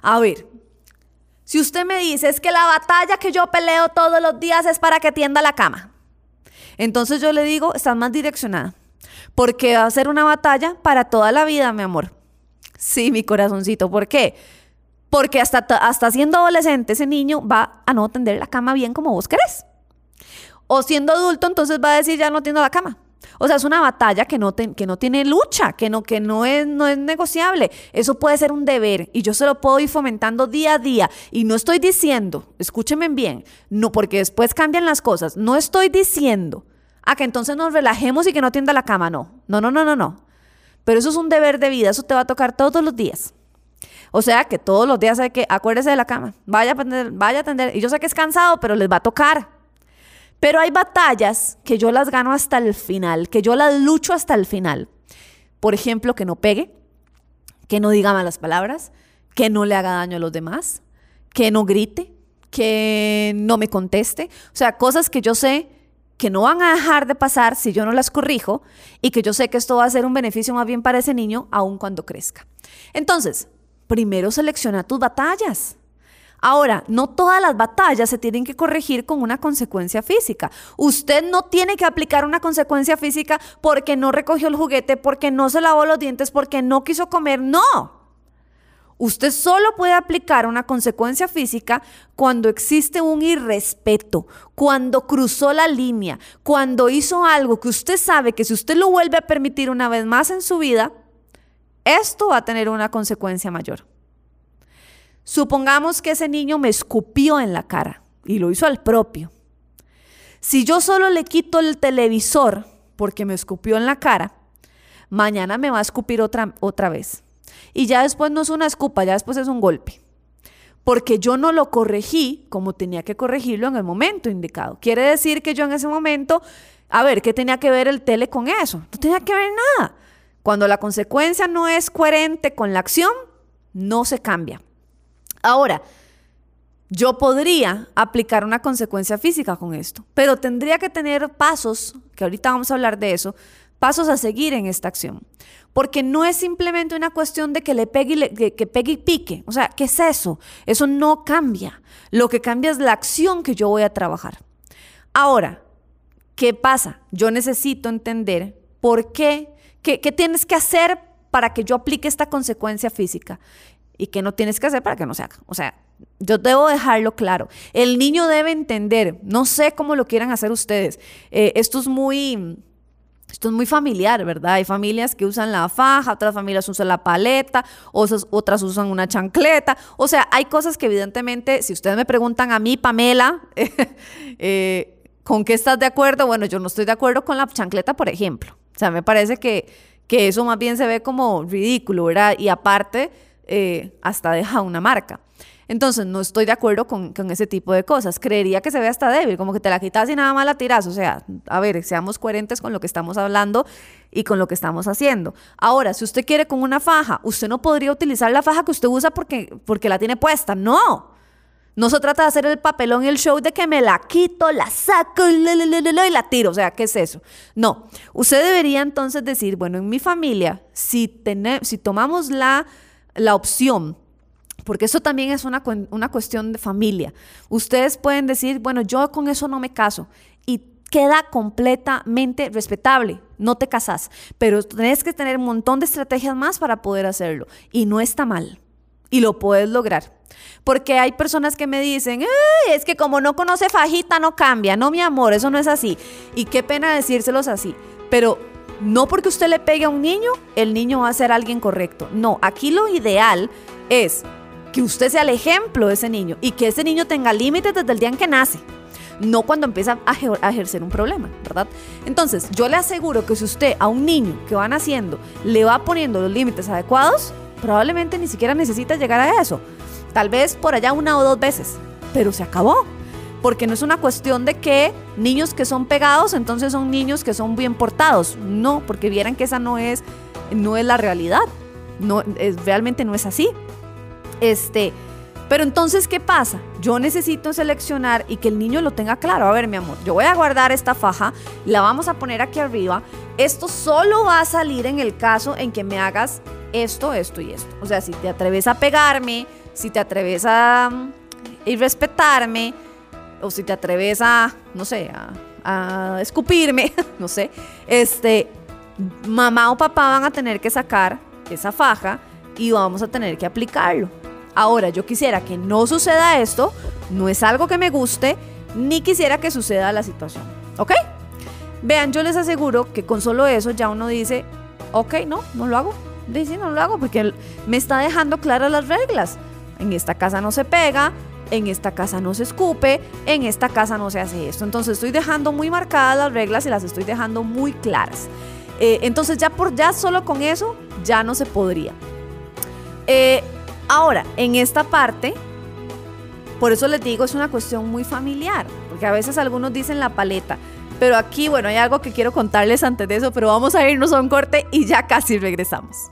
A ver, si usted me dice que la batalla que yo peleo todos los días es para que tienda la cama, entonces yo le digo, estás más direccionada, porque va a ser una batalla para toda la vida, mi amor. Sí, mi corazoncito, ¿por qué? Porque hasta, hasta siendo adolescente ese niño va a no tender la cama bien como vos querés. O siendo adulto, entonces va a decir, ya no tiendo la cama. O sea, es una batalla que no, que no tiene lucha, que, no, que no, es, no es negociable. Eso puede ser un deber y yo se lo puedo ir fomentando día a día. Y no estoy diciendo, escúchenme bien, no porque después cambian las cosas, no estoy diciendo a que entonces nos relajemos y que no tienda la cama, no. No, no, no, no, no. Pero eso es un deber de vida, eso te va a tocar todos los días. O sea que todos los días hay que, acuérdese de la cama, vaya a atender, vaya a atender. Y yo sé que es cansado, pero les va a tocar. Pero hay batallas que yo las gano hasta el final, que yo las lucho hasta el final. Por ejemplo, que no pegue, que no diga malas palabras, que no le haga daño a los demás, que no grite, que no me conteste. O sea, cosas que yo sé que no van a dejar de pasar si yo no las corrijo y que yo sé que esto va a ser un beneficio más bien para ese niño aun cuando crezca. Entonces, primero selecciona tus batallas. Ahora, no todas las batallas se tienen que corregir con una consecuencia física. Usted no tiene que aplicar una consecuencia física porque no recogió el juguete, porque no se lavó los dientes, porque no quiso comer. No. Usted solo puede aplicar una consecuencia física cuando existe un irrespeto, cuando cruzó la línea, cuando hizo algo que usted sabe que si usted lo vuelve a permitir una vez más en su vida, esto va a tener una consecuencia mayor. Supongamos que ese niño me escupió en la cara y lo hizo al propio. Si yo solo le quito el televisor porque me escupió en la cara, mañana me va a escupir otra, otra vez. Y ya después no es una escupa, ya después es un golpe. Porque yo no lo corregí como tenía que corregirlo en el momento indicado. Quiere decir que yo en ese momento, a ver, ¿qué tenía que ver el tele con eso? No tenía que ver nada. Cuando la consecuencia no es coherente con la acción, no se cambia. Ahora, yo podría aplicar una consecuencia física con esto, pero tendría que tener pasos, que ahorita vamos a hablar de eso, pasos a seguir en esta acción. Porque no es simplemente una cuestión de que le pegue y, que pegue y pique. O sea, ¿qué es eso? Eso no cambia. Lo que cambia es la acción que yo voy a trabajar. Ahora, ¿qué pasa? Yo necesito entender por qué, qué tienes que hacer para que yo aplique esta consecuencia física y qué no tienes que hacer para que no se haga. O sea, yo debo dejarlo claro. El niño debe entender, no sé cómo lo quieran hacer ustedes. Eh, esto es muy... Esto es muy familiar, ¿verdad? Hay familias que usan la faja, otras familias usan la paleta, otras, usan una chancleta. O sea, hay cosas que evidentemente, si ustedes me preguntan a mí, Pamela, eh, ¿con qué estás de acuerdo? Bueno, yo no estoy de acuerdo con la chancleta, por ejemplo. O sea, me parece que, que eso más bien se ve como ridículo, ¿verdad? Y aparte, eh, hasta deja una marca. Entonces, no estoy de acuerdo con, ese tipo de cosas. Creería que se ve hasta débil, como que te la quitas y nada más la tiras. O sea, a ver, seamos coherentes con lo que estamos hablando y con lo que estamos haciendo. Ahora, si usted quiere con una faja, usted no podría utilizar la faja que usted usa porque, porque la tiene puesta. No. No se trata de hacer el papelón y el show de que me la quito, la saco y la tiro. O sea, ¿qué es eso? No. Usted debería entonces decir, bueno, en mi familia, si, si tomamos la la opción porque eso también es una, una, cuestión de familia. Ustedes pueden decir, bueno, yo con eso no me caso y queda completamente respetable, no te casas, pero tienes que tener un montón de estrategias más para poder hacerlo y no está mal y lo puedes lograr. Porque hay personas que me dicen, es que como no conoce fajita no cambia, no mi amor, eso no es así. Y qué pena decírselos así, pero no porque usted le pegue a un niño, el niño va a ser alguien correcto. No, aquí lo ideal es que usted sea el ejemplo de ese niño y que ese niño tenga límites desde el día en que nace. no cuando empieza a, ejercer un problema, ¿verdad? Entonces, yo le aseguro que si usted a un niño que va naciendo le va poniendo los límites adecuados, probablemente ni siquiera necesita llegar a eso. Tal vez por allá una o dos veces, pero se acabó. Porque no es una cuestión de que niños que son pegados, entonces son niños que son bien portados. No, porque vieran que esa no es, no es la realidad. No, es, realmente no es así. Este, pero entonces, ¿qué pasa? Yo necesito seleccionar y que el niño lo tenga claro. A ver, mi amor, yo voy a guardar esta faja, la vamos a poner aquí arriba. Esto solo va a salir en el caso en que me hagas esto, esto y esto. O sea, si te atreves a pegarme, si te atreves a mm, irrespetarme, o si te atreves a, no sé, a, escupirme, no sé, este, mamá o papá van a tener que sacar esa faja y vamos a tener que aplicarlo. Ahora, yo quisiera que no suceda esto, no es algo que me guste, ni quisiera que suceda la situación. ¿Ok? Vean, yo les aseguro que con solo eso ya uno dice, ok, no, no lo hago. Dice, no lo hago porque me está dejando claras las reglas. En esta casa no se pega, en esta casa no se escupe, en esta casa no se hace esto. Entonces estoy dejando muy marcadas las reglas y las estoy dejando muy claras. Eh, entonces ya por ya solo con eso ya no se podría. Eh, ahora, en esta parte, por eso les digo, es una cuestión muy familiar, porque a veces algunos dicen la paleta, pero aquí, bueno, hay algo que quiero contarles antes de eso, pero vamos a irnos a un corte y ya casi regresamos.